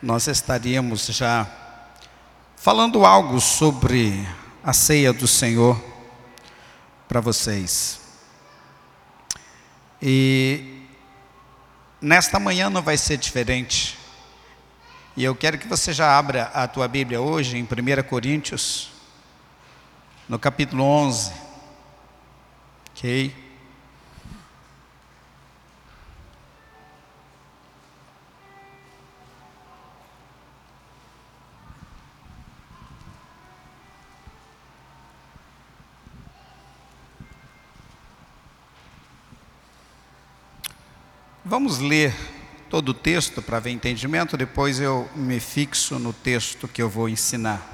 nós estaríamos já falando algo sobre a ceia do Senhor para vocês. E nesta manhã não vai ser diferente. E eu quero que você já abra a tua Bíblia hoje em 1 Coríntios, no capítulo 11. Ok? Vamos ler todo o texto para ver entendimento, depois eu me fixo no texto que eu vou ensinar.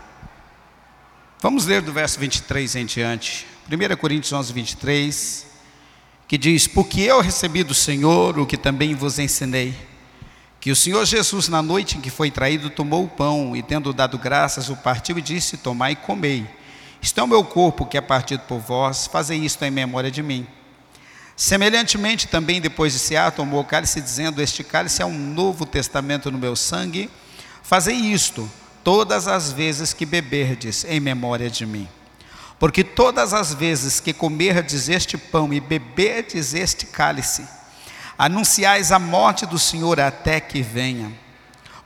Vamos ler do verso 23 em diante. 1 Coríntios 11, 23, que diz: Porque eu recebi do Senhor o que também vos ensinei, que o Senhor Jesus, na noite em que foi traído, tomou o pão e, tendo dado graças, o partiu e disse: Tomai e comei. Isto é o meu corpo que é partido por vós, fazei isto em memória de mim. Semelhantemente, também depois de cear, tomou o cálice, dizendo: Este cálice é um novo testamento no meu sangue. Fazei isto todas as vezes que beberdes, em memória de mim. Porque todas as vezes que comerdes este pão e beberdes este cálice, anunciais a morte do Senhor até que venha.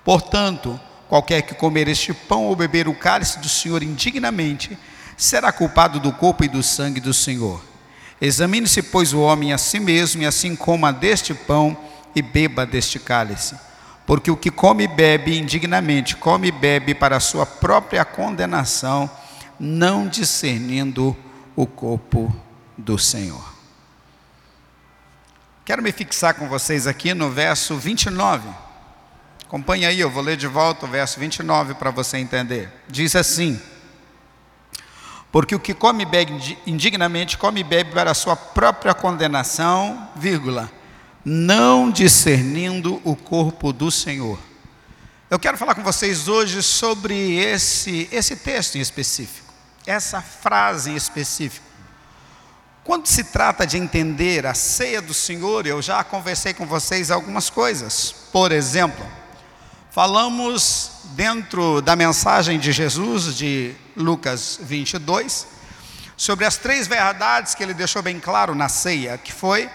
Portanto, qualquer que comer este pão ou beber o cálice do Senhor indignamente, será culpado do corpo e do sangue do Senhor. Examine-se, pois, o homem a si mesmo, e assim coma deste pão e beba deste cálice. Porque o que come e bebe indignamente, come e bebe para a sua própria condenação, não discernindo o corpo do Senhor. Quero me fixar com vocês aqui no verso 29. Acompanhe aí, eu vou ler de volta o verso 29 para você entender. Diz assim: porque o que come e bebe indignamente, come e bebe para a sua própria condenação, vírgula, não discernindo o corpo do Senhor. Eu quero falar com vocês hoje sobre esse, esse texto em específico, essa frase em específico. Quando se trata de entender a ceia do Senhor, eu já conversei com vocês algumas coisas. Por exemplo, falamos dentro da mensagem de Jesus, de Lucas 22, sobre as três verdades que ele deixou bem claro na ceia, que foi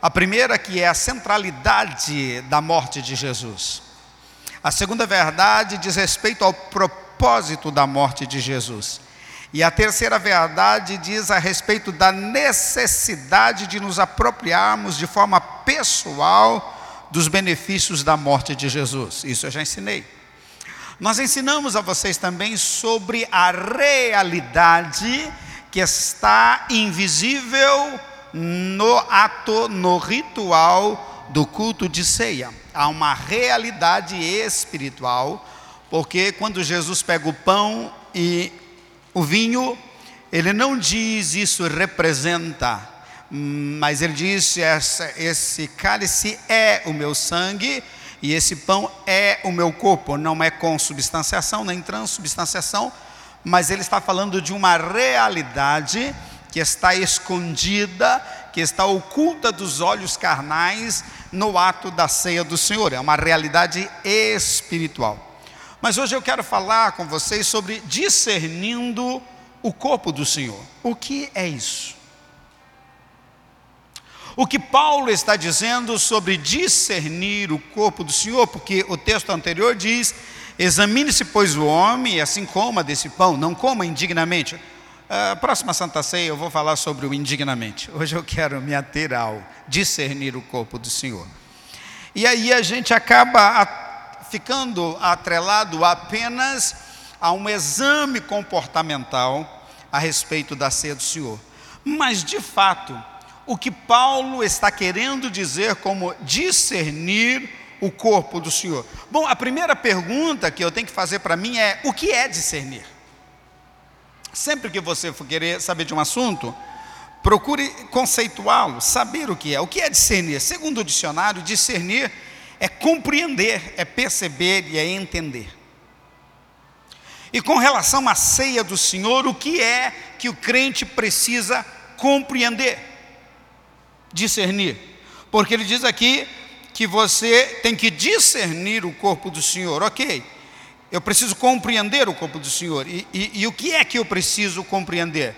a primeira que é a centralidade da morte de Jesus. A segunda verdade diz respeito ao propósito da morte de Jesus. E a terceira verdade diz a respeito da necessidade de nos apropriarmos de forma pessoal dos benefícios da morte de Jesus. Isso eu já ensinei. Nós ensinamos a vocês também sobre a realidade que está invisível no ato, no ritual do culto de ceia. Há uma realidade espiritual, porque quando Jesus pega o pão e o vinho, ele não diz isso representa, mas ele diz: esse cálice é o meu sangue e esse pão é o meu corpo, não é consubstanciação, nem transubstanciação, mas ele está falando de uma realidade que está escondida, que está oculta dos olhos carnais no ato da ceia do Senhor, é uma realidade espiritual. Mas hoje eu quero falar com vocês sobre discernindo o corpo do Senhor. O que é isso? O que Paulo está dizendo sobre discernir o corpo do Senhor, porque o texto anterior diz: examine-se, pois, o homem, e assim coma desse pão, não coma indignamente. Uh, próxima Santa Ceia eu vou falar sobre o indignamente. Hoje eu quero me ater ao discernir o corpo do Senhor. E aí a gente acaba a, ficando atrelado apenas a um exame comportamental a respeito da ceia do Senhor. Mas de fato, o que Paulo está querendo dizer como discernir o corpo do Senhor. Bom, a primeira pergunta que eu tenho que fazer para mim é: o que é discernir? Sempre que você for querer saber de um assunto, procure conceituá-lo, saber o que é. O que é discernir? Segundo o dicionário, discernir é compreender, é perceber e é entender. E com relação à ceia do Senhor, o que é que o crente precisa compreender? Discernir. Porque ele diz aqui que você tem que discernir o corpo do Senhor. Ok, eu preciso compreender o corpo do Senhor. E, e, e o que é que eu preciso compreender?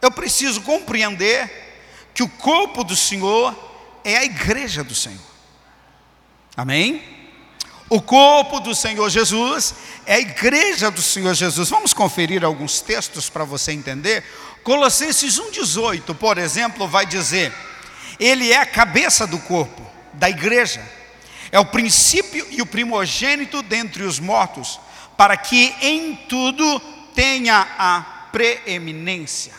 Eu preciso compreender que o corpo do Senhor é a igreja do Senhor. Amém? O corpo do Senhor Jesus é a igreja do Senhor Jesus. Vamos conferir alguns textos para você entender. Colossenses 1,18, por exemplo, vai dizer: Ele é a cabeça do corpo, da igreja, é o princípio e o primogênito dentre os mortos, para que em tudo tenha a preeminência.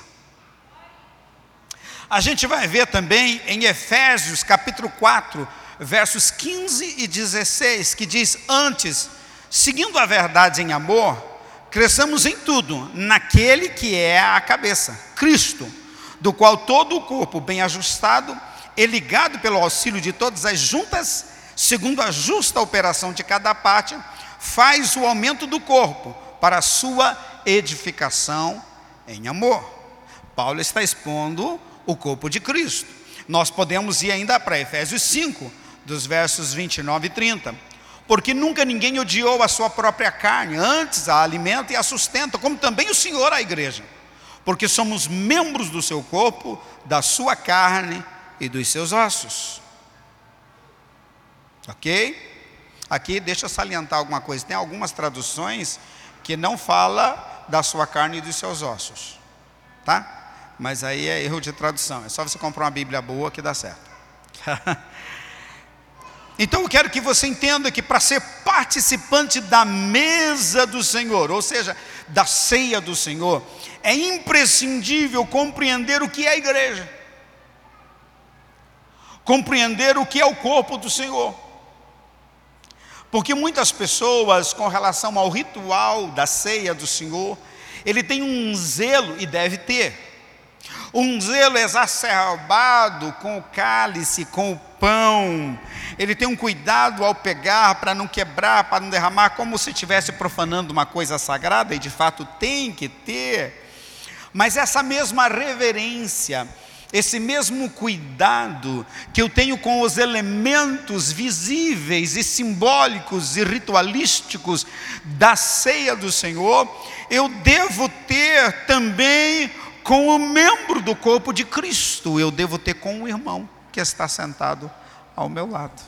A gente vai ver também em Efésios capítulo 4, versos 15 e 16, que diz: Antes, seguindo a verdade em amor, cresçamos em tudo, naquele que é a cabeça, Cristo, do qual todo o corpo, bem ajustado e ligado pelo auxílio de todas as juntas, segundo a justa operação de cada parte, faz o aumento do corpo para a sua edificação em amor. Paulo está expondo o corpo de Cristo. Nós podemos ir ainda para Efésios 5, dos versos 29 e 30. Porque nunca ninguém odiou a sua própria carne, antes a alimenta e a sustenta, como também o Senhor a igreja. Porque somos membros do seu corpo, da sua carne e dos seus ossos. Ok? Aqui deixa eu salientar alguma coisa. Tem algumas traduções que não fala da sua carne e dos seus ossos. Tá? Mas aí é erro de tradução. É só você comprar uma Bíblia boa que dá certo. Então eu quero que você entenda que para ser participante da mesa do Senhor, ou seja, da ceia do Senhor, é imprescindível compreender o que é a igreja, compreender o que é o corpo do Senhor. Porque muitas pessoas, com relação ao ritual da ceia do Senhor, ele tem um zelo, e deve ter, um zelo exacerbado com o cálice, com o pão. Ele tem um cuidado ao pegar para não quebrar, para não derramar, como se estivesse profanando uma coisa sagrada, e de fato tem que ter. Mas essa mesma reverência, esse mesmo cuidado que eu tenho com os elementos visíveis e simbólicos e ritualísticos da ceia do Senhor, eu devo ter também com o membro do corpo de Cristo, eu devo ter com o irmão que está sentado ao meu lado.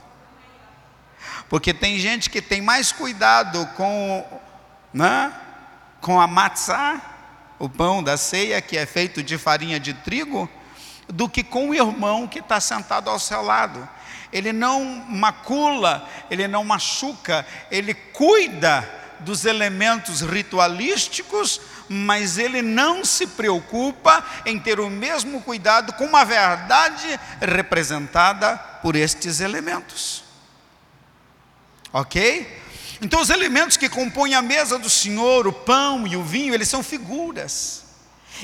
Porque tem gente que tem mais cuidado com, né, com a matzá, o pão da ceia, que é feito de farinha de trigo, do que com o irmão que está sentado ao seu lado. Ele não macula, ele não machuca, ele cuida dos elementos ritualísticos, mas ele não se preocupa em ter o mesmo cuidado com uma verdade representada por estes elementos. Ok? Então, os elementos que compõem a mesa do Senhor, o pão e o vinho, eles são figuras.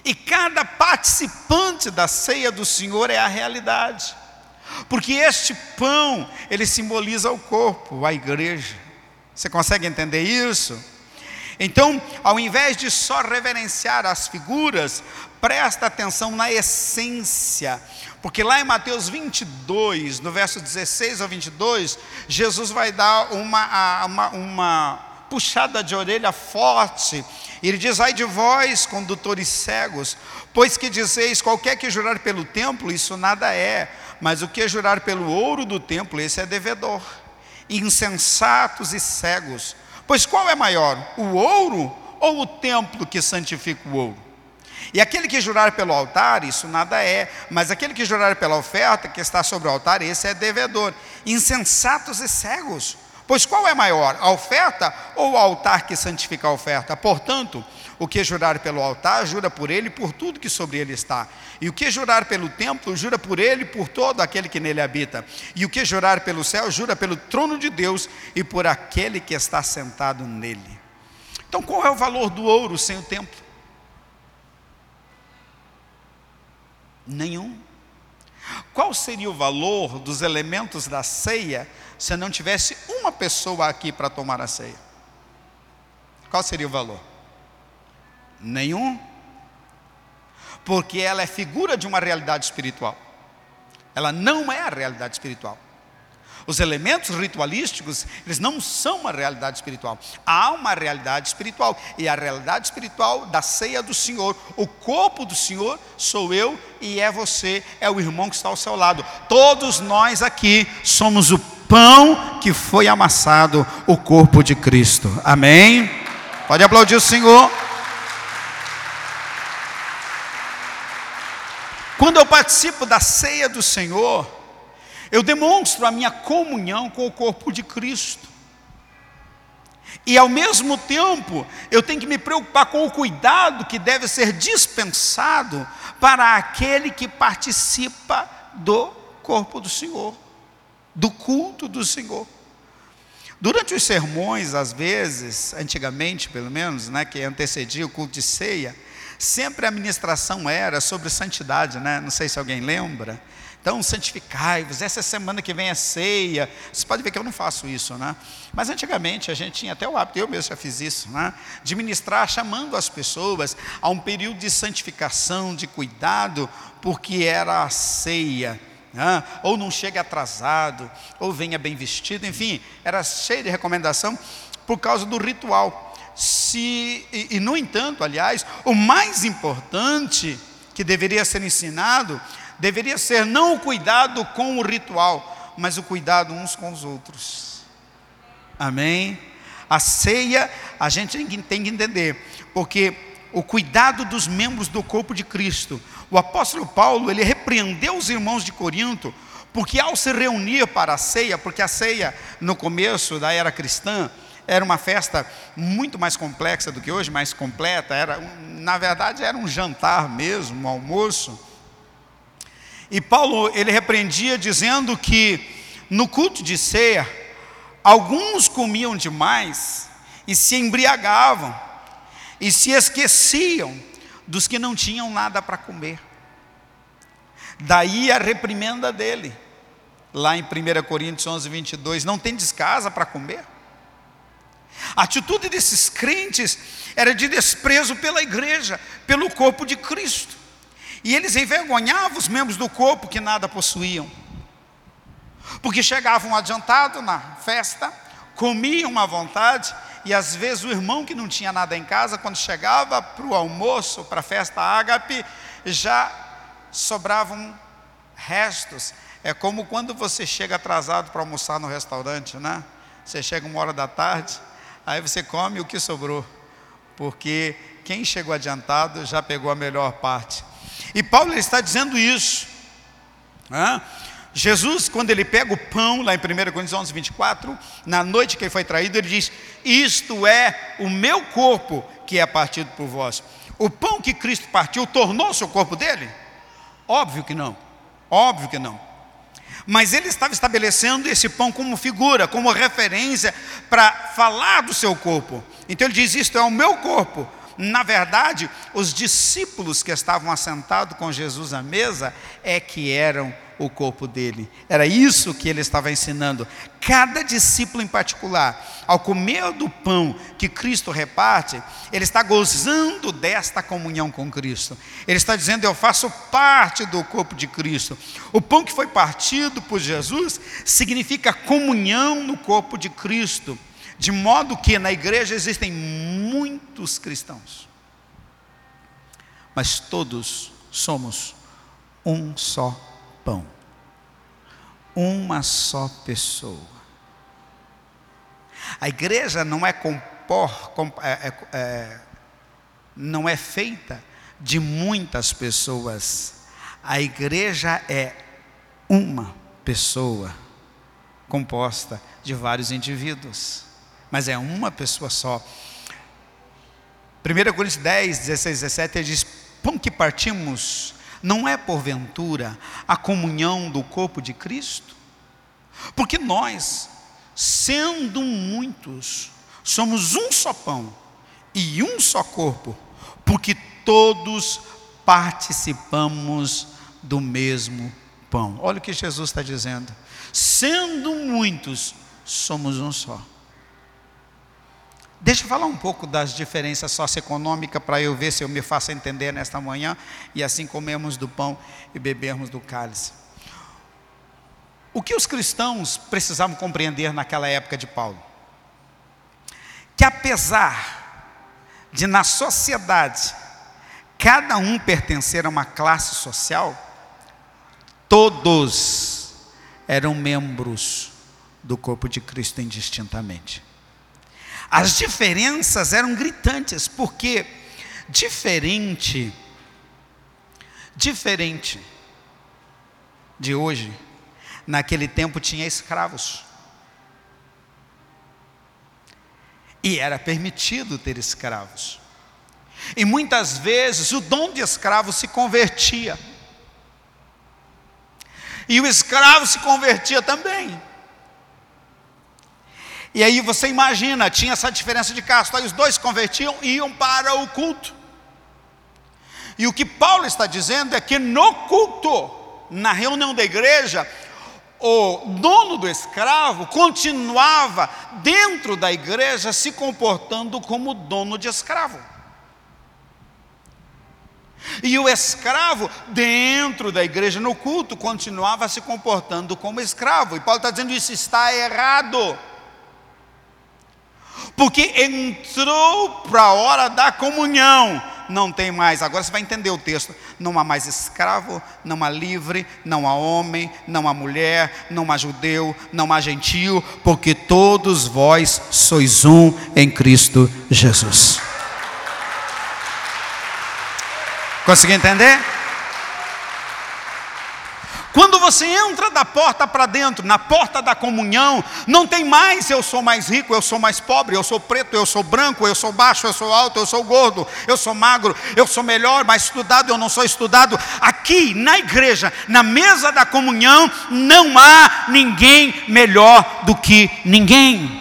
E cada participante da ceia do Senhor é a realidade. Porque este pão, ele simboliza o corpo, a igreja. Você consegue entender isso? Então, ao invés de só reverenciar as figuras, presta atenção na essência. Porque lá em Mateus 22, no verso 16 ao 22, Jesus vai dar uma, uma, uma puxada de orelha forte. Ele diz: Ai de vós, condutores cegos, pois que dizeis: qualquer que jurar pelo templo, isso nada é, mas o que jurar pelo ouro do templo, esse é devedor. Insensatos e cegos, Pois qual é maior, o ouro ou o templo que santifica o ouro? E aquele que jurar pelo altar, isso nada é, mas aquele que jurar pela oferta que está sobre o altar, esse é devedor. Insensatos e cegos. Pois qual é maior, a oferta ou o altar que santifica a oferta? Portanto, o que jurar pelo altar, jura por ele e por tudo que sobre ele está. E o que jurar pelo templo, jura por ele e por todo aquele que nele habita. E o que jurar pelo céu, jura pelo trono de Deus e por aquele que está sentado nele. Então, qual é o valor do ouro sem o templo? Nenhum. Qual seria o valor dos elementos da ceia se não tivesse uma pessoa aqui para tomar a ceia? Qual seria o valor? Nenhum. Porque ela é figura de uma realidade espiritual. Ela não é a realidade espiritual. Os elementos ritualísticos, eles não são uma realidade espiritual. Há uma realidade espiritual. E a realidade espiritual da ceia do Senhor, o corpo do Senhor, sou eu e é você, é o irmão que está ao seu lado. Todos nós aqui somos o pão que foi amassado, o corpo de Cristo. Amém? Pode aplaudir o Senhor. Quando eu participo da ceia do Senhor, eu demonstro a minha comunhão com o corpo de Cristo. E ao mesmo tempo, eu tenho que me preocupar com o cuidado que deve ser dispensado para aquele que participa do corpo do Senhor, do culto do Senhor. Durante os sermões, às vezes, antigamente pelo menos, né, que antecedia o culto de ceia, sempre a ministração era sobre santidade, né? Não sei se alguém lembra. Então, santificai-vos, essa semana que vem é ceia. Você pode ver que eu não faço isso, né? Mas antigamente a gente tinha até o hábito, eu mesmo já fiz isso, né? De ministrar chamando as pessoas a um período de santificação, de cuidado, porque era a ceia. Né? Ou não chegue atrasado, ou venha bem vestido, enfim, era cheio de recomendação por causa do ritual. Se, e, e no entanto, aliás, o mais importante que deveria ser ensinado deveria ser não o cuidado com o ritual, mas o cuidado uns com os outros. Amém? A ceia a gente tem que entender, porque o cuidado dos membros do corpo de Cristo. O apóstolo Paulo, ele repreendeu os irmãos de Corinto, porque ao se reunir para a ceia, porque a ceia no começo da era cristã era uma festa muito mais complexa do que hoje, mais completa, era, na verdade era um jantar mesmo, um almoço. E Paulo, ele repreendia dizendo que no culto de ceia, alguns comiam demais e se embriagavam e se esqueciam dos que não tinham nada para comer. Daí a reprimenda dele, lá em 1 Coríntios 11, 22, não tem descasa para comer? A atitude desses crentes era de desprezo pela igreja, pelo corpo de Cristo. E eles envergonhavam os membros do corpo que nada possuíam. Porque chegavam adiantados na festa, comiam à vontade, e às vezes o irmão que não tinha nada em casa, quando chegava para o almoço, para a festa ágape, já sobravam restos. É como quando você chega atrasado para almoçar no restaurante, né? Você chega uma hora da tarde, aí você come o que sobrou, porque quem chegou adiantado já pegou a melhor parte. E Paulo está dizendo isso. Né? Jesus, quando ele pega o pão, lá em 1 Coríntios 11, 24, na noite que ele foi traído, ele diz: Isto é o meu corpo que é partido por vós. O pão que Cristo partiu tornou-se o corpo dele? Óbvio que não. Óbvio que não. Mas ele estava estabelecendo esse pão como figura, como referência para falar do seu corpo. Então ele diz: Isto é o meu corpo na verdade, os discípulos que estavam assentados com Jesus à mesa é que eram o corpo dele. Era isso que ele estava ensinando. Cada discípulo em particular, ao comer do pão que Cristo reparte, ele está gozando desta comunhão com Cristo. Ele está dizendo: Eu faço parte do corpo de Cristo. O pão que foi partido por Jesus significa comunhão no corpo de Cristo. De modo que na igreja existem muitos cristãos, mas todos somos um só pão, uma só pessoa. A igreja não é, compor, é, é, é, não é feita de muitas pessoas, a igreja é uma pessoa composta de vários indivíduos mas é uma pessoa só. 1 Coríntios 10, 16, 17, ele diz: Pão que partimos não é porventura a comunhão do corpo de Cristo? Porque nós, sendo muitos, somos um só pão e um só corpo, porque todos participamos do mesmo pão. Olha o que Jesus está dizendo. Sendo muitos, somos um só. Deixa eu falar um pouco das diferenças socioeconômicas para eu ver se eu me faço entender nesta manhã e assim comemos do pão e bebermos do cálice. O que os cristãos precisavam compreender naquela época de Paulo? Que apesar de na sociedade cada um pertencer a uma classe social, todos eram membros do corpo de Cristo indistintamente. As diferenças eram gritantes, porque diferente, diferente de hoje, naquele tempo tinha escravos. E era permitido ter escravos. E muitas vezes o dom de escravo se convertia. E o escravo se convertia também. E aí você imagina, tinha essa diferença de casto. Aí os dois convertiam e iam para o culto. E o que Paulo está dizendo é que no culto, na reunião da igreja, o dono do escravo continuava dentro da igreja se comportando como dono de escravo. E o escravo, dentro da igreja, no culto, continuava se comportando como escravo. E Paulo está dizendo: isso está errado. Porque entrou para a hora da comunhão, não tem mais. Agora você vai entender o texto: não há mais escravo, não há livre, não há homem, não há mulher, não há judeu, não há gentio, porque todos vós sois um em Cristo Jesus. Conseguiu entender? Quando você entra da porta para dentro, na porta da comunhão, não tem mais eu sou mais rico, eu sou mais pobre, eu sou preto, eu sou branco, eu sou baixo, eu sou alto, eu sou gordo, eu sou magro, eu sou melhor, mais estudado, eu não sou estudado. Aqui na igreja, na mesa da comunhão, não há ninguém melhor do que ninguém.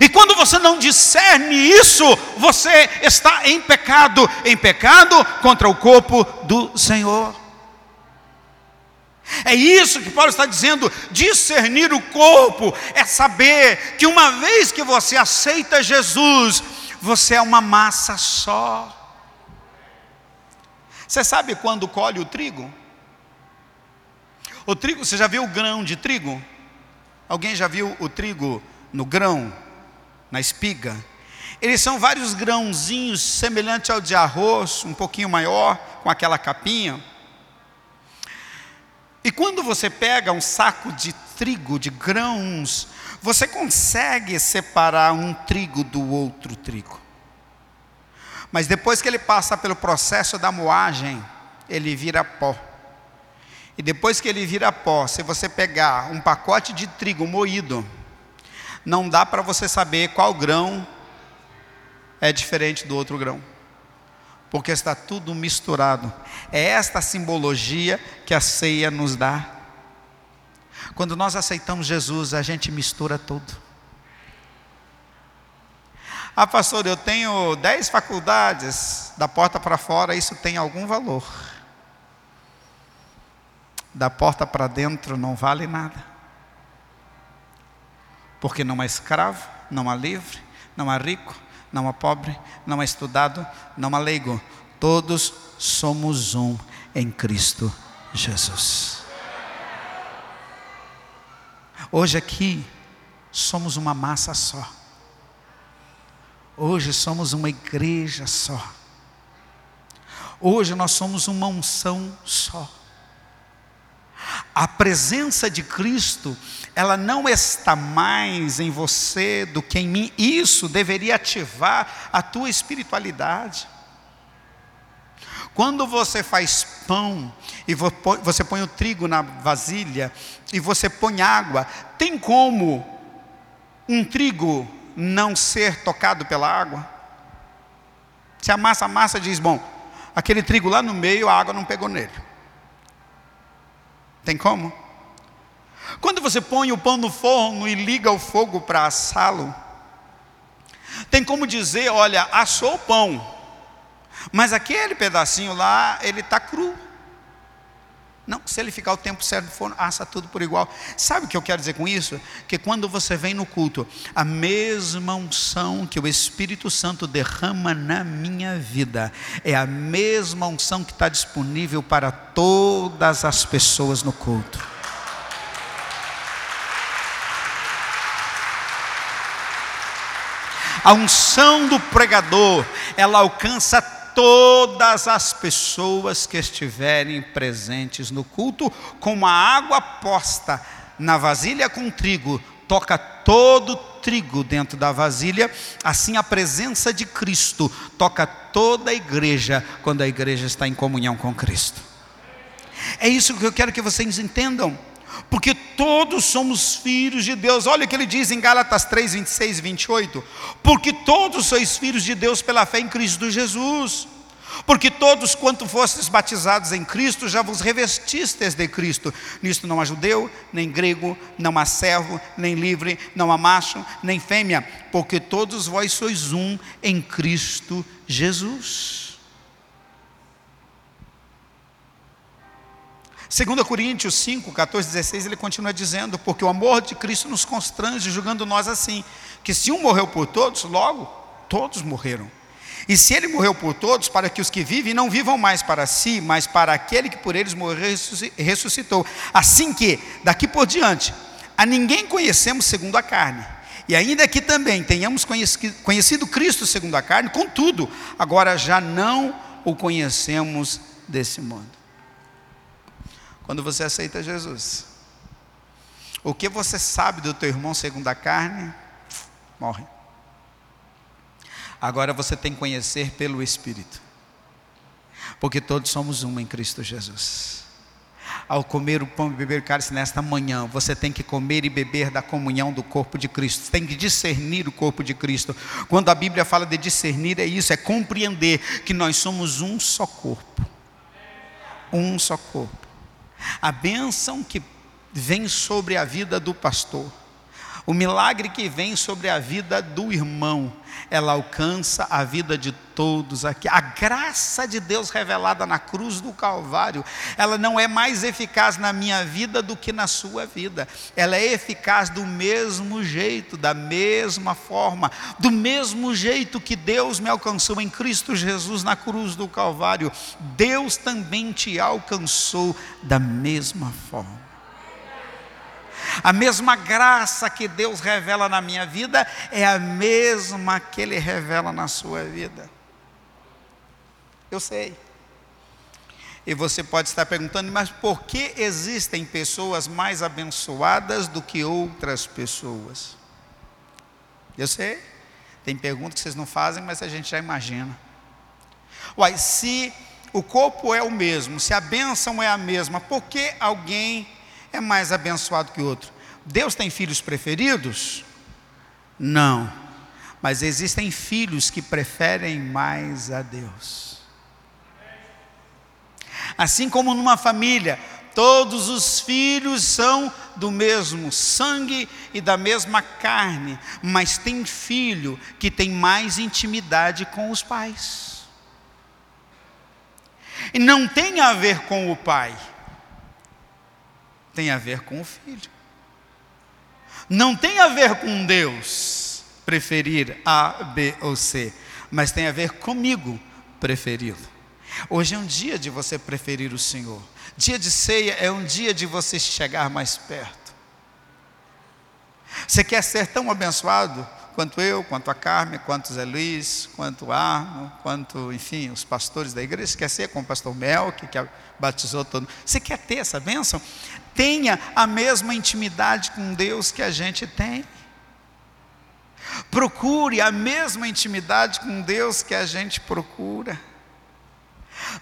E quando você não discerne isso, você está em pecado, em pecado contra o corpo do Senhor. É isso que Paulo está dizendo, discernir o corpo é saber que uma vez que você aceita Jesus, você é uma massa só. Você sabe quando colhe o trigo? O trigo, você já viu o grão de trigo? Alguém já viu o trigo no grão? Na espiga. Eles são vários grãozinhos semelhantes ao de arroz, um pouquinho maior, com aquela capinha. E quando você pega um saco de trigo, de grãos, você consegue separar um trigo do outro trigo. Mas depois que ele passa pelo processo da moagem, ele vira pó. E depois que ele vira pó, se você pegar um pacote de trigo moído, não dá para você saber qual grão é diferente do outro grão, porque está tudo misturado. É esta simbologia que a ceia nos dá. Quando nós aceitamos Jesus, a gente mistura tudo. Ah, pastor, eu tenho dez faculdades, da porta para fora, isso tem algum valor. Da porta para dentro não vale nada porque não há escravo, não há livre, não há rico, não há pobre, não há estudado, não há leigo. Todos somos um em Cristo Jesus. Hoje aqui somos uma massa só. Hoje somos uma igreja só. Hoje nós somos uma unção só. A presença de Cristo ela não está mais em você do que em mim. Isso deveria ativar a tua espiritualidade. Quando você faz pão e você põe o trigo na vasilha e você põe água, tem como um trigo não ser tocado pela água? Se a massa, a massa diz, bom, aquele trigo lá no meio, a água não pegou nele. Tem como? Quando você põe o pão no forno e liga o fogo para assá-lo, tem como dizer: olha, assou o pão, mas aquele pedacinho lá, ele está cru. Não, se ele ficar o tempo certo, for, assa tudo por igual. Sabe o que eu quero dizer com isso? Que quando você vem no culto, a mesma unção que o Espírito Santo derrama na minha vida, é a mesma unção que está disponível para todas as pessoas no culto. A unção do pregador, ela alcança todas as pessoas que estiverem presentes no culto, como a água posta na vasilha com trigo, toca todo o trigo dentro da vasilha, assim a presença de Cristo toca toda a igreja quando a igreja está em comunhão com Cristo. É isso que eu quero que vocês entendam porque todos somos filhos de Deus. Olha o que ele diz em Gálatas 3, 26 e 28. Porque todos sois filhos de Deus pela fé em Cristo Jesus. Porque todos, quanto fostes batizados em Cristo, já vos revestistes de Cristo. Nisto não há judeu, nem grego, não há servo, nem livre, não há macho, nem fêmea, porque todos vós sois um em Cristo Jesus. 2 Coríntios 5, 14, 16, ele continua dizendo: Porque o amor de Cristo nos constrange, julgando nós assim, que se um morreu por todos, logo todos morreram. E se ele morreu por todos, para que os que vivem não vivam mais para si, mas para aquele que por eles morreu ressuscitou. Assim que, daqui por diante, a ninguém conhecemos segundo a carne. E ainda que também tenhamos conhecido Cristo segundo a carne, contudo, agora já não o conhecemos desse modo quando você aceita Jesus. O que você sabe do teu irmão segundo a carne, morre. Agora você tem que conhecer pelo Espírito, porque todos somos um em Cristo Jesus. Ao comer o pão e beber o cálice nesta manhã, você tem que comer e beber da comunhão do corpo de Cristo, tem que discernir o corpo de Cristo. Quando a Bíblia fala de discernir, é isso, é compreender que nós somos um só corpo. Um só corpo. A bênção que vem sobre a vida do pastor, o milagre que vem sobre a vida do irmão, ela alcança a vida de todos aqui. A graça de Deus revelada na cruz do Calvário, ela não é mais eficaz na minha vida do que na sua vida. Ela é eficaz do mesmo jeito, da mesma forma, do mesmo jeito que Deus me alcançou em Cristo Jesus na cruz do Calvário. Deus também te alcançou da mesma forma. A mesma graça que Deus revela na minha vida é a mesma que Ele revela na sua vida. Eu sei. E você pode estar perguntando, mas por que existem pessoas mais abençoadas do que outras pessoas? Eu sei. Tem perguntas que vocês não fazem, mas a gente já imagina. Uai, se o corpo é o mesmo, se a bênção é a mesma, por que alguém é mais abençoado que o outro. Deus tem filhos preferidos? Não. Mas existem filhos que preferem mais a Deus. Assim como numa família, todos os filhos são do mesmo sangue e da mesma carne, mas tem filho que tem mais intimidade com os pais. E não tem a ver com o pai tem a ver com o filho. Não tem a ver com Deus preferir A, B ou C, mas tem a ver comigo preferi-lo. Hoje é um dia de você preferir o Senhor. Dia de ceia é um dia de você chegar mais perto. Você quer ser tão abençoado quanto eu, quanto a Carmen, quanto Zé Luiz, quanto Arno, quanto, enfim, os pastores da igreja. Você quer ser como o pastor Melk, que batizou todo mundo. Você quer ter essa bênção? Tenha a mesma intimidade com Deus que a gente tem. Procure a mesma intimidade com Deus que a gente procura.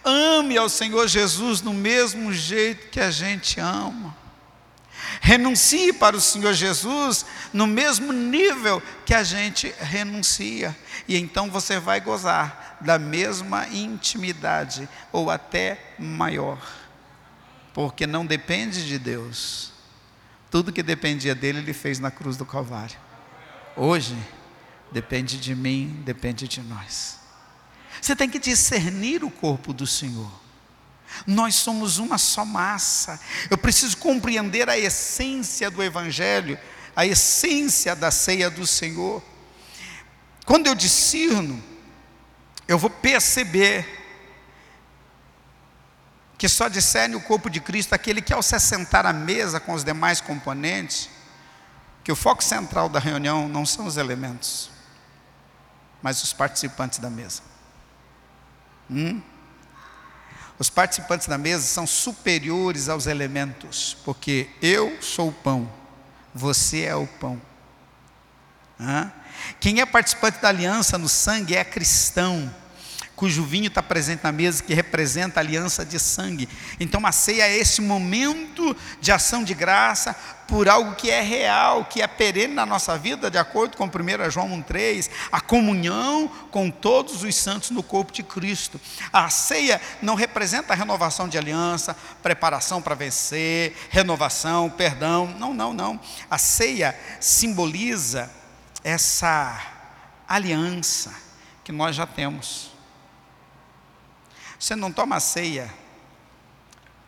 Ame ao Senhor Jesus no mesmo jeito que a gente ama. Renuncie para o Senhor Jesus no mesmo nível que a gente renuncia. E então você vai gozar da mesma intimidade, ou até maior porque não depende de Deus. Tudo que dependia dele, ele fez na cruz do Calvário. Hoje, depende de mim, depende de nós. Você tem que discernir o corpo do Senhor. Nós somos uma só massa. Eu preciso compreender a essência do Evangelho, a essência da ceia do Senhor. Quando eu discerno, eu vou perceber que só discerne o corpo de Cristo aquele que, ao se assentar à mesa com os demais componentes, que o foco central da reunião não são os elementos, mas os participantes da mesa. Hum? Os participantes da mesa são superiores aos elementos, porque eu sou o pão, você é o pão. Hã? Quem é participante da aliança no sangue é cristão cujo vinho está presente na mesa, que representa a aliança de sangue. Então a ceia é esse momento de ação de graça por algo que é real, que é perene na nossa vida, de acordo com 1 João 1,3, a comunhão com todos os santos no corpo de Cristo. A ceia não representa renovação de aliança, preparação para vencer, renovação, perdão. Não, não, não. A ceia simboliza essa aliança que nós já temos. Você não toma ceia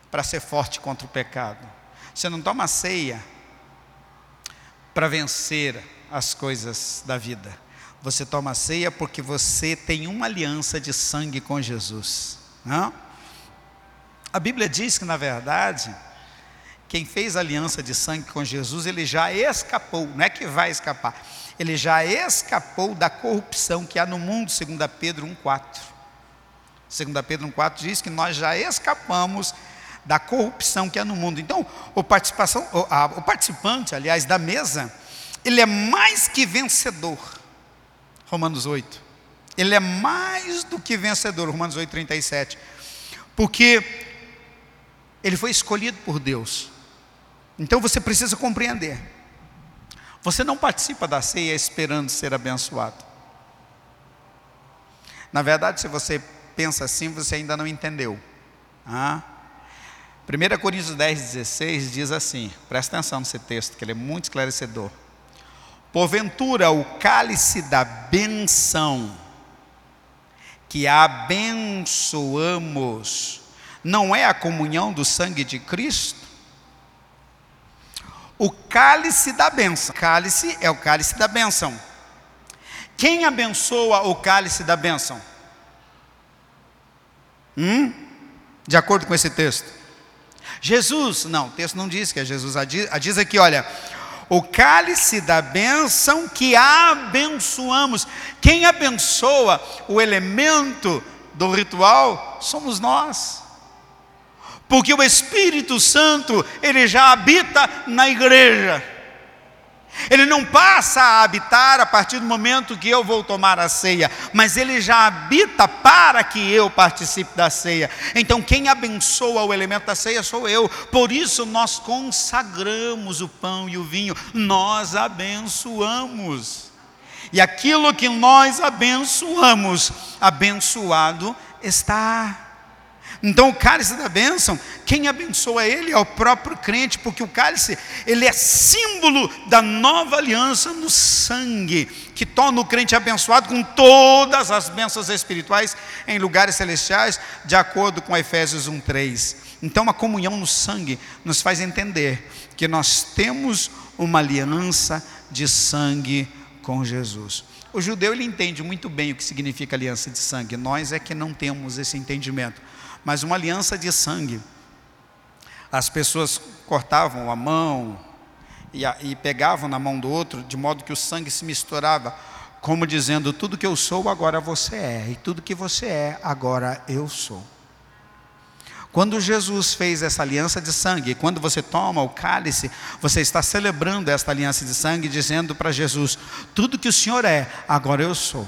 para ser forte contra o pecado. Você não toma ceia para vencer as coisas da vida. Você toma ceia porque você tem uma aliança de sangue com Jesus. Não? A Bíblia diz que, na verdade, quem fez aliança de sangue com Jesus, ele já escapou, não é que vai escapar, ele já escapou da corrupção que há no mundo, segundo Pedro 1,4. 2 Pedro 1,4 diz que nós já escapamos da corrupção que há no mundo. Então, o, participação, o, a, o participante, aliás, da mesa, ele é mais que vencedor. Romanos 8. Ele é mais do que vencedor, Romanos 8, 37. Porque ele foi escolhido por Deus. Então você precisa compreender. Você não participa da ceia esperando ser abençoado. Na verdade, se você pensa assim, você ainda não entendeu. Ah? 1 Coríntios 10, 16 diz assim: presta atenção nesse texto, que ele é muito esclarecedor. Porventura, o cálice da benção que abençoamos não é a comunhão do sangue de Cristo? O cálice da benção. Cálice é o cálice da benção. Quem abençoa o cálice da benção? Hum? De acordo com esse texto. Jesus, não, o texto não diz que é Jesus, diz aqui, olha, o cálice da bênção que abençoamos. Quem abençoa o elemento do ritual somos nós. Porque o Espírito Santo, ele já habita na igreja. Ele não passa a habitar a partir do momento que eu vou tomar a ceia, mas ele já habita para que eu participe da ceia. Então, quem abençoa o elemento da ceia sou eu. Por isso, nós consagramos o pão e o vinho, nós abençoamos. E aquilo que nós abençoamos, abençoado está. Então o cálice da bênção, quem abençoa ele é o próprio crente, porque o cálice, ele é símbolo da nova aliança no sangue, que torna o crente abençoado com todas as bênçãos espirituais em lugares celestiais, de acordo com Efésios 1:3. Então a comunhão no sangue nos faz entender que nós temos uma aliança de sangue com Jesus. O judeu ele entende muito bem o que significa aliança de sangue. Nós é que não temos esse entendimento mas uma aliança de sangue. As pessoas cortavam a mão e, a, e pegavam na mão do outro, de modo que o sangue se misturava, como dizendo: tudo que eu sou, agora você é, e tudo que você é, agora eu sou. Quando Jesus fez essa aliança de sangue, quando você toma o cálice, você está celebrando esta aliança de sangue, dizendo para Jesus: tudo que o Senhor é, agora eu sou.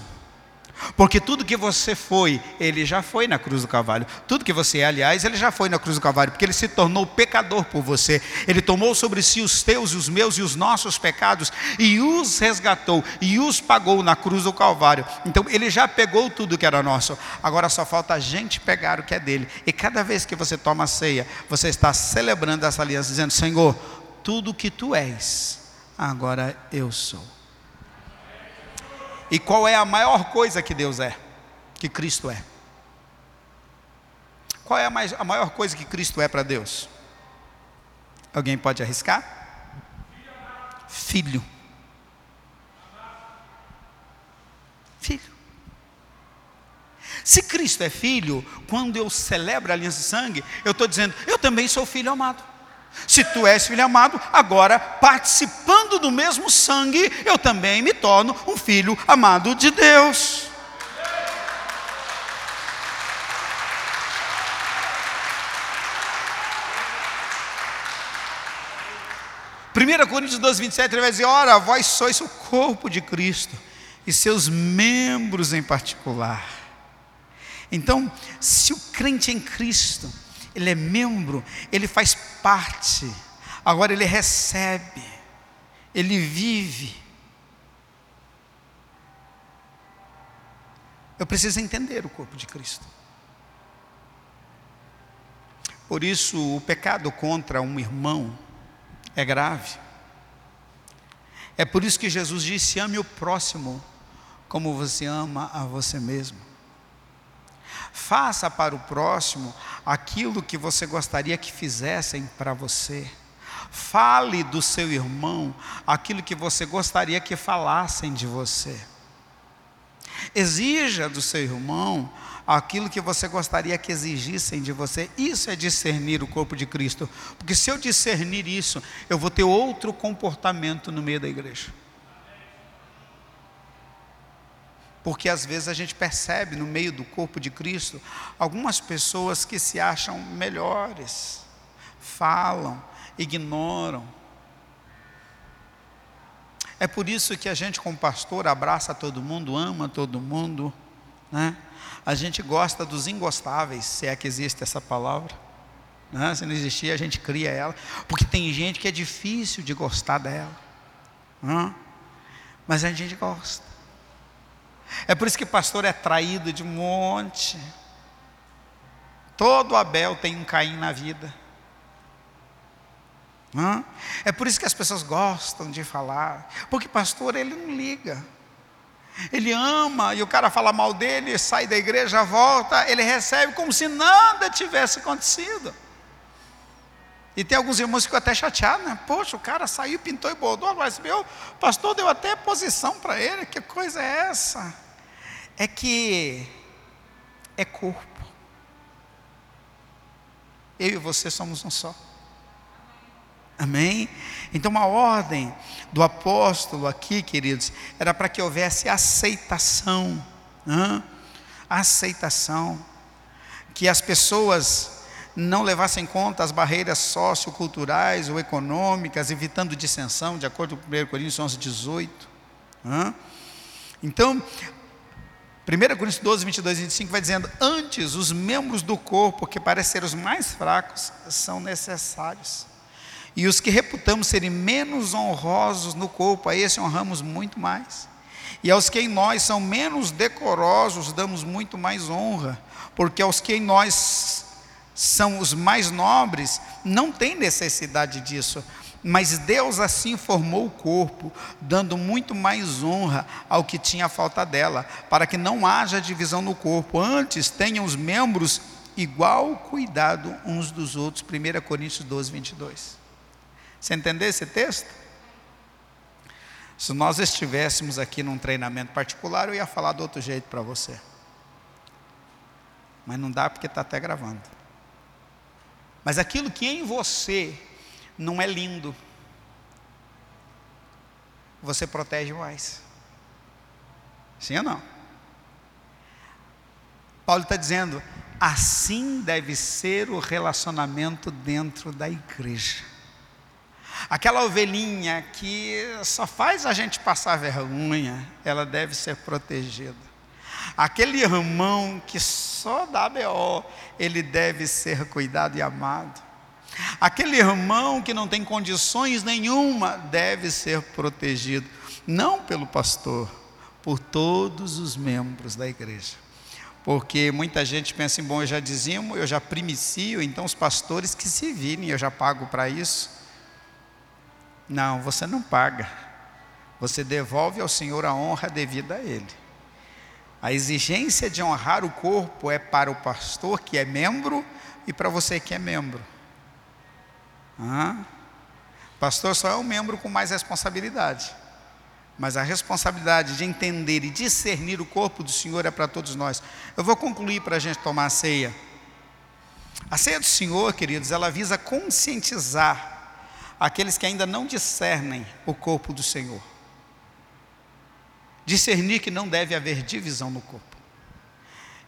Porque tudo que você foi, ele já foi na cruz do Calvário. Tudo que você é, aliás, ele já foi na cruz do Calvário, porque ele se tornou pecador por você. Ele tomou sobre si os teus e os meus e os nossos pecados e os resgatou e os pagou na cruz do Calvário. Então ele já pegou tudo que era nosso. Agora só falta a gente pegar o que é dele. E cada vez que você toma a ceia, você está celebrando essa aliança, dizendo: Senhor, tudo que tu és, agora eu sou. E qual é a maior coisa que Deus é? Que Cristo é. qual é a, mais, a maior coisa que Cristo é para Deus? Alguém pode arriscar? Filho. Filho. Se Cristo é filho, quando eu celebro a aliança de sangue, eu estou dizendo, eu também sou filho amado. Se tu és filho amado, agora participando do mesmo sangue, eu também me torno um filho amado de Deus. Primeira Coríntios 12, 27, ele vai dizer, ora, vós sois o corpo de Cristo, e seus membros em particular. Então, se o crente em Cristo, ele é membro, ele faz parte, agora ele recebe, ele vive. Eu preciso entender o corpo de Cristo. Por isso, o pecado contra um irmão é grave. É por isso que Jesus disse: ame o próximo como você ama a você mesmo. Faça para o próximo aquilo que você gostaria que fizessem para você. Fale do seu irmão aquilo que você gostaria que falassem de você. Exija do seu irmão aquilo que você gostaria que exigissem de você. Isso é discernir o corpo de Cristo. Porque se eu discernir isso, eu vou ter outro comportamento no meio da igreja. Porque às vezes a gente percebe no meio do corpo de Cristo algumas pessoas que se acham melhores, falam, ignoram. É por isso que a gente, como pastor, abraça todo mundo, ama todo mundo, né? A gente gosta dos ingostáveis, se é que existe essa palavra. Né? Se não existir, a gente cria ela, porque tem gente que é difícil de gostar dela, né? mas a gente gosta. É por isso que pastor é traído de um monte. Todo Abel tem um Caim na vida. É por isso que as pessoas gostam de falar, porque pastor ele não liga. Ele ama e o cara fala mal dele, sai da igreja, volta, ele recebe como se nada tivesse acontecido. E tem alguns irmãos que ficam até chateados, né? Poxa, o cara saiu, pintou e bordou, mas meu pastor deu até posição para ele, que coisa é essa? É que é corpo. Eu e você somos um só. Amém? Então, uma ordem do apóstolo aqui, queridos, era para que houvesse aceitação. Aceitação. Que as pessoas não levassem em conta as barreiras socioculturais ou econômicas, evitando dissensão, de acordo com 1 Coríntios 11, 18. Né? Então, 1 Coríntios 12, 22 e 25 vai dizendo: Antes, os membros do corpo, que parecem ser os mais fracos, são necessários. E os que reputamos serem menos honrosos no corpo, a esse honramos muito mais. E aos que em nós são menos decorosos, damos muito mais honra, porque aos que em nós são os mais nobres, não tem necessidade disso. Mas Deus assim formou o corpo, dando muito mais honra ao que tinha falta dela, para que não haja divisão no corpo, antes tenham os membros igual cuidado uns dos outros. 1 Coríntios 12, 22. Você entendeu esse texto? Se nós estivéssemos aqui num treinamento particular, eu ia falar do outro jeito para você. Mas não dá porque está até gravando. Mas aquilo que em você não é lindo, você protege mais. Sim ou não? Paulo está dizendo: assim deve ser o relacionamento dentro da igreja. Aquela ovelhinha que só faz a gente passar vergonha, ela deve ser protegida. Aquele irmão que só dá BO, ele deve ser cuidado e amado. Aquele irmão que não tem condições nenhuma deve ser protegido, não pelo pastor, por todos os membros da igreja. Porque muita gente pensa em, bom, eu já dizimo, eu já primicio, então os pastores que se virem, eu já pago para isso. Não, você não paga. Você devolve ao Senhor a honra devida a Ele. A exigência de honrar o corpo é para o pastor que é membro, e para você que é membro. Ah, pastor só é um membro com mais responsabilidade. Mas a responsabilidade de entender e discernir o corpo do Senhor é para todos nós. Eu vou concluir para a gente tomar a ceia. A ceia do Senhor, queridos, ela visa conscientizar aqueles que ainda não discernem o corpo do Senhor. Discernir que não deve haver divisão no corpo.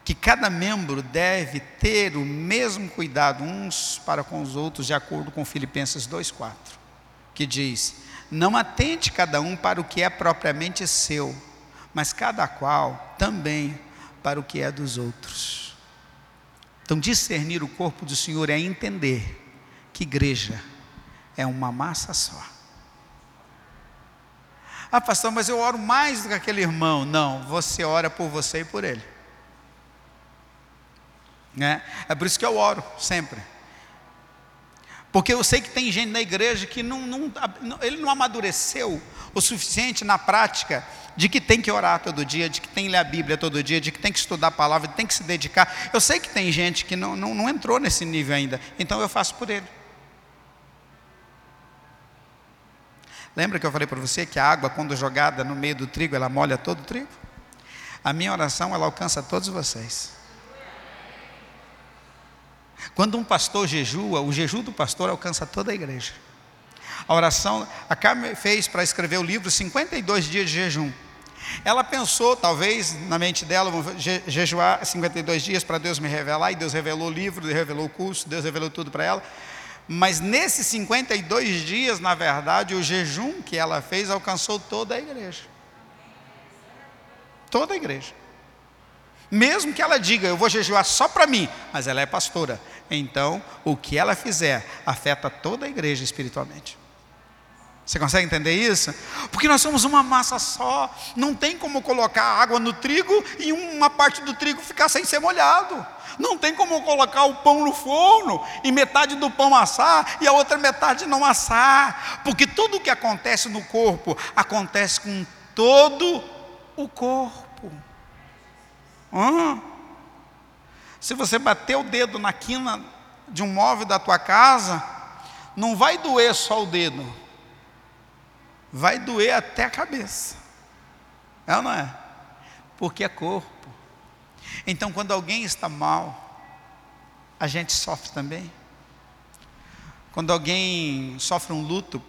Que cada membro deve ter o mesmo cuidado uns para com os outros, de acordo com Filipenses 2,4, que diz: Não atente cada um para o que é propriamente seu, mas cada qual também para o que é dos outros. Então, discernir o corpo do Senhor é entender que igreja é uma massa só. Ah, pastor, mas eu oro mais do que aquele irmão. Não, você ora por você e por ele. É, é por isso que eu oro sempre. Porque eu sei que tem gente na igreja que não, não, ele não amadureceu o suficiente na prática de que tem que orar todo dia, de que tem que ler a Bíblia todo dia, de que tem que estudar a palavra, de que tem que se dedicar. Eu sei que tem gente que não, não, não entrou nesse nível ainda, então eu faço por ele. Lembra que eu falei para você que a água, quando jogada no meio do trigo, ela molha todo o trigo? A minha oração, ela alcança todos vocês. Quando um pastor jejua, o jejum do pastor alcança toda a igreja. A oração, a Carmen fez para escrever o livro 52 dias de jejum. Ela pensou, talvez, na mente dela, vou jejuar 52 dias para Deus me revelar, e Deus revelou o livro, Deus revelou o curso, Deus revelou tudo para ela. Mas nesses 52 dias, na verdade, o jejum que ela fez alcançou toda a igreja. Toda a igreja. Mesmo que ela diga, eu vou jejuar só para mim, mas ela é pastora. Então, o que ela fizer afeta toda a igreja espiritualmente. Você consegue entender isso? Porque nós somos uma massa só. Não tem como colocar água no trigo e uma parte do trigo ficar sem ser molhado. Não tem como colocar o pão no forno e metade do pão assar e a outra metade não assar. Porque tudo o que acontece no corpo acontece com todo o corpo. Hum. Se você bater o dedo na quina de um móvel da tua casa, não vai doer só o dedo vai doer até a cabeça. É ou não é? Porque é corpo. Então, quando alguém está mal, a gente sofre também. Quando alguém sofre um luto,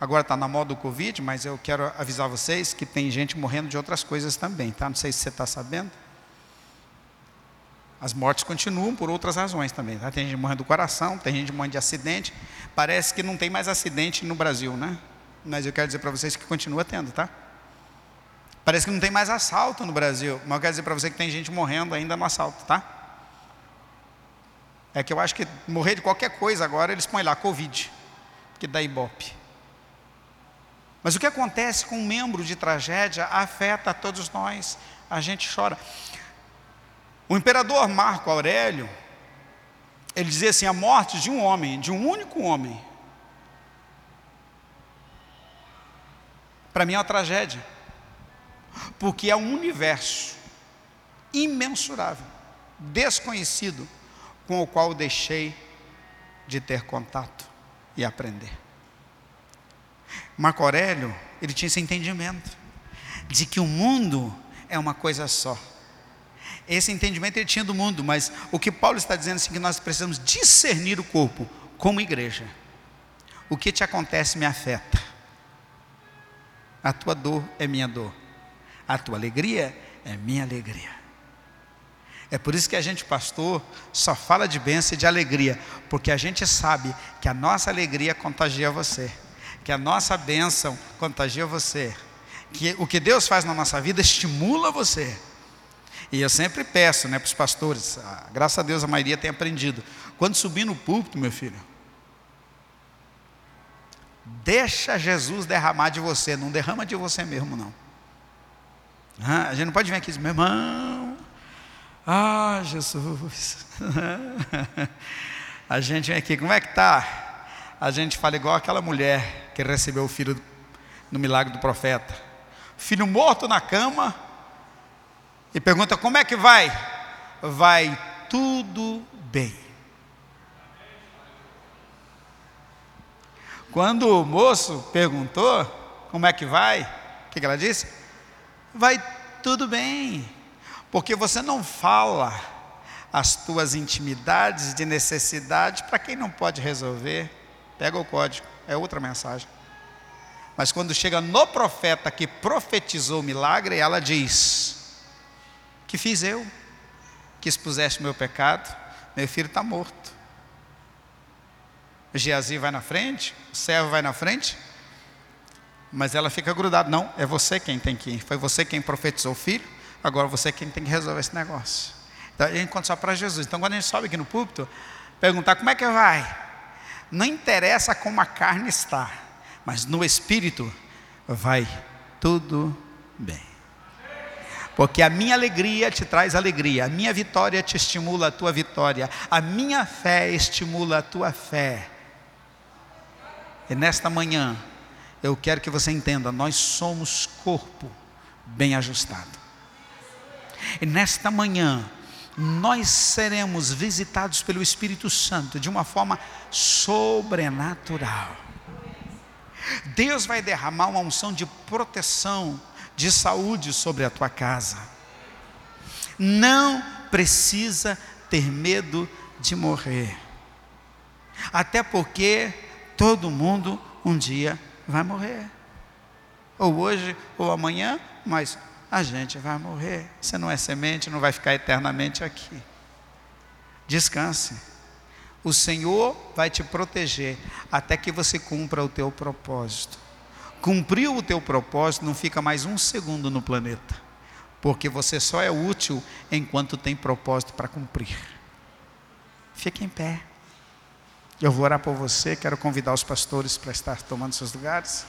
agora está na moda do Covid, mas eu quero avisar vocês que tem gente morrendo de outras coisas também, tá? Não sei se você está sabendo. As mortes continuam por outras razões também. Tá? Tem gente morrendo do coração, tem gente morrendo de acidente. Parece que não tem mais acidente no Brasil, né? Mas eu quero dizer para vocês que continua tendo, tá? Parece que não tem mais assalto no Brasil, mas eu quero dizer para você que tem gente morrendo ainda no assalto, tá? É que eu acho que morrer de qualquer coisa agora eles põem lá Covid, que dá ibope. Mas o que acontece com um membro de tragédia afeta a todos nós. A gente chora. O imperador Marco Aurélio, ele dizia assim: a morte de um homem, de um único homem, para mim é uma tragédia, porque é um universo imensurável, desconhecido, com o qual deixei de ter contato e aprender. Marco Aurélio, ele tinha esse entendimento de que o mundo é uma coisa só esse entendimento ele tinha do mundo, mas o que Paulo está dizendo é assim, que nós precisamos discernir o corpo como igreja. O que te acontece me afeta. A tua dor é minha dor. A tua alegria é minha alegria. É por isso que a gente, pastor, só fala de bênção e de alegria, porque a gente sabe que a nossa alegria contagia você, que a nossa bênção contagia você, que o que Deus faz na nossa vida estimula você. E eu sempre peço né, para os pastores, graças a Deus a maioria tem aprendido. Quando subir no púlpito, meu filho, deixa Jesus derramar de você, não derrama de você mesmo, não. A gente não pode vir aqui e dizer, meu irmão, ah, Jesus. a gente vem aqui, como é que está? A gente fala igual aquela mulher que recebeu o filho no milagre do profeta. Filho morto na cama, e pergunta: como é que vai? Vai tudo bem. Quando o moço perguntou como é que vai, o que ela disse? Vai tudo bem, porque você não fala as tuas intimidades de necessidade para quem não pode resolver. Pega o código, é outra mensagem. Mas quando chega no profeta que profetizou o milagre, ela diz: Que fiz eu? Que expuseste meu pecado, meu filho está morto. Geazi vai na frente, o servo vai na frente, mas ela fica grudada. Não, é você quem tem que ir. Foi você quem profetizou o filho, agora você quem tem que resolver esse negócio. Então a gente conta só para Jesus. Então quando a gente sobe aqui no púlpito, perguntar como é que vai, não interessa como a carne está, mas no espírito vai tudo bem. Porque a minha alegria te traz alegria, a minha vitória te estimula a tua vitória, a minha fé estimula a tua fé. E nesta manhã, eu quero que você entenda: nós somos corpo bem ajustado. E nesta manhã, nós seremos visitados pelo Espírito Santo de uma forma sobrenatural. Deus vai derramar uma unção de proteção, de saúde sobre a tua casa. Não precisa ter medo de morrer. Até porque todo mundo um dia vai morrer. Ou hoje ou amanhã, mas a gente vai morrer. Você não é semente, não vai ficar eternamente aqui. Descanse. O Senhor vai te proteger até que você cumpra o teu propósito. Cumpriu o teu propósito, não fica mais um segundo no planeta, porque você só é útil enquanto tem propósito para cumprir. Fique em pé. Eu vou orar por você, quero convidar os pastores para estar tomando seus lugares.